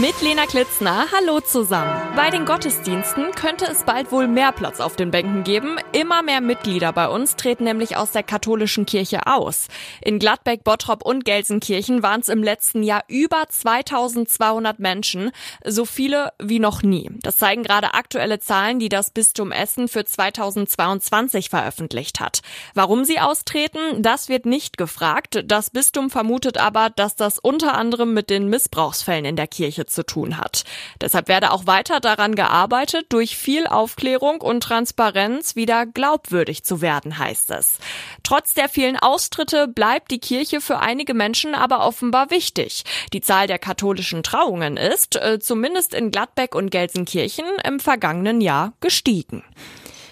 Mit Lena Klitzner, hallo zusammen. Bei den Gottesdiensten könnte es bald wohl mehr Platz auf den Bänken geben. Immer mehr Mitglieder bei uns treten nämlich aus der katholischen Kirche aus. In Gladbeck, Bottrop und Gelsenkirchen waren es im letzten Jahr über 2200 Menschen, so viele wie noch nie. Das zeigen gerade aktuelle Zahlen, die das Bistum Essen für 2022 veröffentlicht hat. Warum sie austreten, das wird nicht gefragt. Das Bistum vermutet aber, dass das unter anderem mit den Missbrauchsfällen in der Kirche zu tun hat. Deshalb werde auch weiter daran gearbeitet, durch viel Aufklärung und Transparenz wieder glaubwürdig zu werden, heißt es. Trotz der vielen Austritte bleibt die Kirche für einige Menschen aber offenbar wichtig. Die Zahl der katholischen Trauungen ist, äh, zumindest in Gladbeck und Gelsenkirchen, im vergangenen Jahr gestiegen.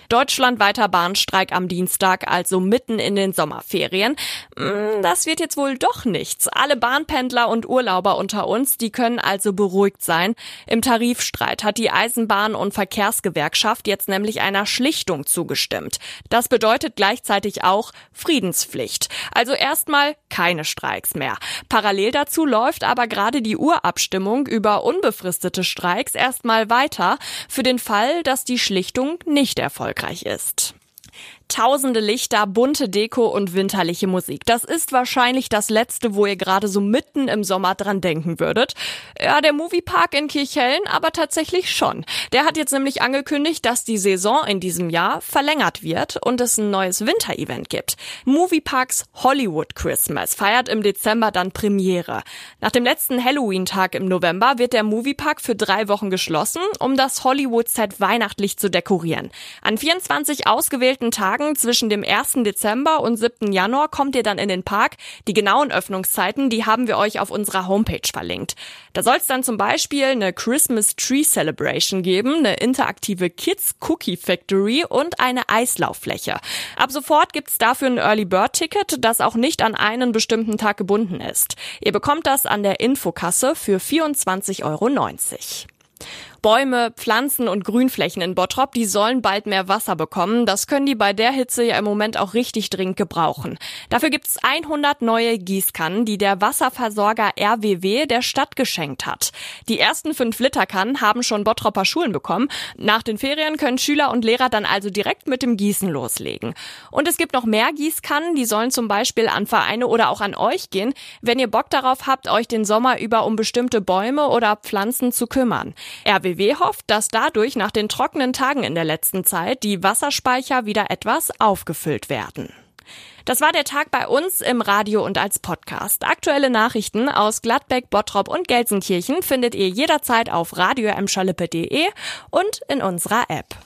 Deutschlandweiter Bahnstreik am Dienstag, also mitten in den Sommerferien. Hm, das wird jetzt wohl doch nichts. Alle Bahnpendler und Urlauber unter uns, die können also beruhigt sein. Im Tarifstreit hat die Eisenbahn- und Verkehrsgewerkschaft jetzt nämlich einer Schlichtung zugestimmt. Das bedeutet gleichzeitig auch Friedenspflicht. Also erstmal keine Streiks mehr. Parallel dazu läuft aber gerade die Urabstimmung über unbefristete Streiks erstmal weiter für den Fall, dass die Schlichtung nicht erfolgreich ist. Tausende Lichter, bunte Deko und winterliche Musik. Das ist wahrscheinlich das letzte, wo ihr gerade so mitten im Sommer dran denken würdet. Ja, der Moviepark in Kirchhellen aber tatsächlich schon. Der hat jetzt nämlich angekündigt, dass die Saison in diesem Jahr verlängert wird und es ein neues Winterevent gibt. Movieparks Hollywood Christmas feiert im Dezember dann Premiere. Nach dem letzten Halloween-Tag im November wird der Moviepark für drei Wochen geschlossen, um das Hollywood-Set weihnachtlich zu dekorieren. An 24 ausgewählten Tagen Tagen zwischen dem 1. Dezember und 7. Januar kommt ihr dann in den Park. Die genauen Öffnungszeiten, die haben wir euch auf unserer Homepage verlinkt. Da soll es dann zum Beispiel eine Christmas Tree Celebration geben, eine interaktive Kids Cookie Factory und eine Eislauffläche. Ab sofort gibt's dafür ein Early Bird Ticket, das auch nicht an einen bestimmten Tag gebunden ist. Ihr bekommt das an der Infokasse für 24,90 Euro. Bäume, Pflanzen und Grünflächen in Bottrop, die sollen bald mehr Wasser bekommen. Das können die bei der Hitze ja im Moment auch richtig dringend gebrauchen. Dafür gibt's 100 neue Gießkannen, die der Wasserversorger RWW der Stadt geschenkt hat. Die ersten 5 Liter Kannen haben schon Bottropper Schulen bekommen. Nach den Ferien können Schüler und Lehrer dann also direkt mit dem Gießen loslegen. Und es gibt noch mehr Gießkannen, die sollen zum Beispiel an Vereine oder auch an euch gehen, wenn ihr Bock darauf habt, euch den Sommer über um bestimmte Bäume oder Pflanzen zu kümmern. RWW RBW hofft, dass dadurch nach den trockenen Tagen in der letzten Zeit die Wasserspeicher wieder etwas aufgefüllt werden. Das war der Tag bei uns im Radio und als Podcast. Aktuelle Nachrichten aus Gladbeck, Bottrop und Gelsenkirchen findet ihr jederzeit auf radio und in unserer App.